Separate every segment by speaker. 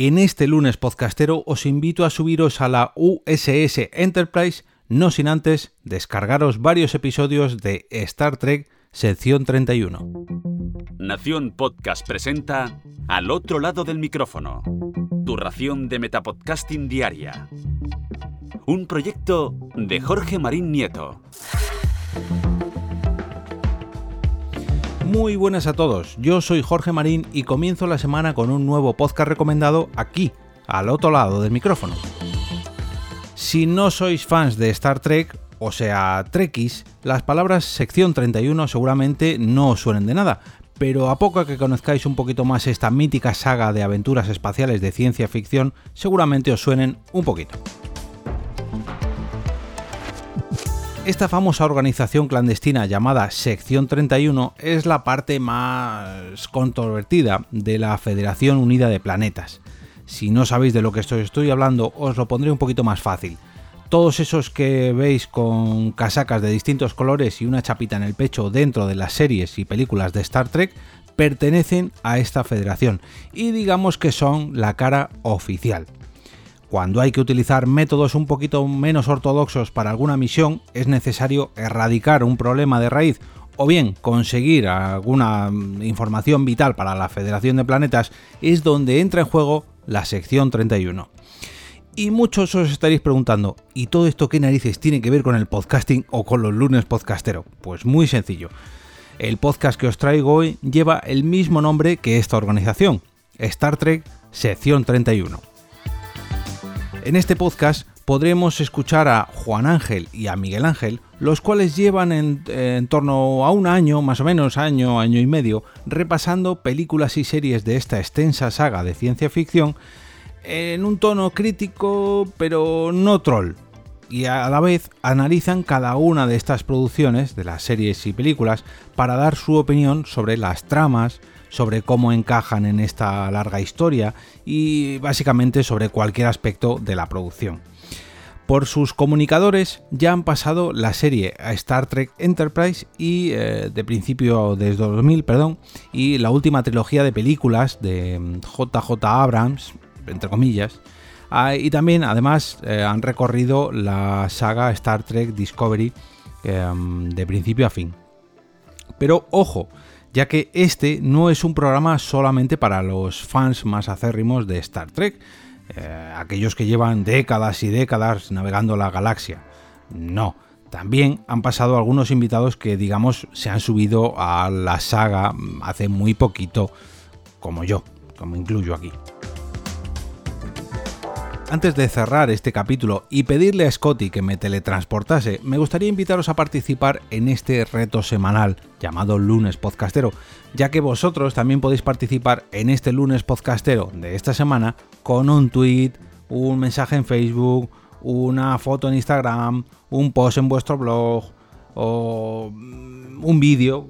Speaker 1: En este lunes podcastero os invito a subiros a la USS Enterprise, no sin antes descargaros varios episodios de Star Trek sección 31.
Speaker 2: Nación Podcast presenta Al otro lado del micrófono, tu ración de Metapodcasting Diaria. Un proyecto de Jorge Marín Nieto.
Speaker 1: Muy buenas a todos, yo soy Jorge Marín y comienzo la semana con un nuevo podcast recomendado aquí, al otro lado del micrófono. Si no sois fans de Star Trek, o sea, Trekkies, las palabras sección 31 seguramente no os suenen de nada, pero a poco que conozcáis un poquito más esta mítica saga de aventuras espaciales de ciencia ficción, seguramente os suenen un poquito. Esta famosa organización clandestina llamada Sección 31 es la parte más controvertida de la Federación Unida de Planetas. Si no sabéis de lo que estoy, hablando, os lo pondré un poquito más fácil. Todos esos que veis con casacas de distintos colores y una chapita en el pecho dentro de las series y películas de Star Trek pertenecen a esta federación y digamos que son la cara oficial. Cuando hay que utilizar métodos un poquito menos ortodoxos para alguna misión, es necesario erradicar un problema de raíz o bien conseguir alguna información vital para la Federación de Planetas, es donde entra en juego la sección 31. Y muchos os estaréis preguntando, ¿y todo esto qué narices tiene que ver con el podcasting o con los lunes podcastero? Pues muy sencillo. El podcast que os traigo hoy lleva el mismo nombre que esta organización, Star Trek Sección 31. En este podcast podremos escuchar a Juan Ángel y a Miguel Ángel, los cuales llevan en, torno a un año, más o menos año, año y medio, repasando películas y series de esta extensa saga de ciencia ficción en un tono crítico, pero no troll. Y a la vez analizan cada una de estas producciones, de las series y películas, para dar su opinión sobre las tramas, sobre cómo encajan en esta larga historia y básicamente sobre cualquier aspecto de la producción. Por sus comunicadores ya han pasado la serie a Star Trek Enterprise y eh, de principio desde 2000, perdón, y la última trilogía de películas de JJ mm, Abrams, entre comillas, ah, y también además eh, han recorrido la saga Star Trek Discovery mm, de principio a fin. Pero ojo, ya que este no es un programa solamente para los fans más acérrimos de Star Trek, eh, aquellos que llevan décadas y décadas navegando la galaxia. No, también han pasado algunos invitados que digamos se han subido a la saga hace muy poquito, como yo, como incluyo aquí. Antes de cerrar este capítulo y pedirle a Scotty que me teletransportase, me gustaría invitaros a participar en este reto semanal llamado Lunes Podcastero, ya que vosotros también podéis participar en este Lunes Podcastero de esta semana con un tweet, un mensaje en Facebook, una foto en Instagram, un post en vuestro blog o un vídeo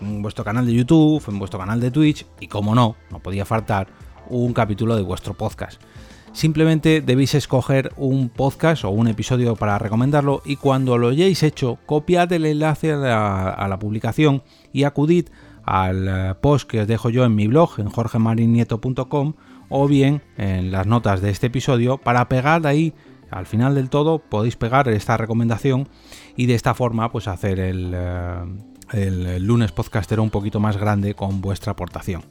Speaker 1: en vuestro canal de YouTube, en vuestro canal de Twitch y como no, no podía faltar un capítulo de vuestro podcast. Simplemente debéis escoger un podcast o un episodio para recomendarlo y cuando lo hayáis hecho, copiad el enlace a la, publicación y acudid al eh, post que os dejo yo en mi blog en jorgemarinieto.com o bien en las notas de este episodio para pegar ahí al final del todo podéis pegar esta recomendación y de esta forma pues hacer el, eh, el lunes podcastero un poquito más grande con vuestra aportación.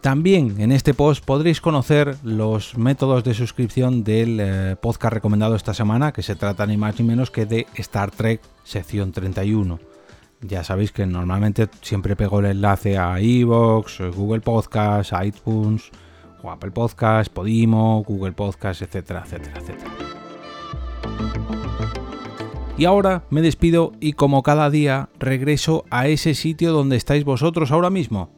Speaker 1: También en este post podréis conocer los métodos de suscripción del eh, podcast recomendado esta semana, que se trata ni más ni menos que de Star Trek sección 31. Ya sabéis que normalmente siempre pego el enlace a Evox, Google Podcast, iTunes, Apple Podcast, Podimo, Google Podcast, etcétera, etcétera, etcétera. Y ahora me despido y como cada día regreso a ese sitio donde estáis vosotros ahora mismo,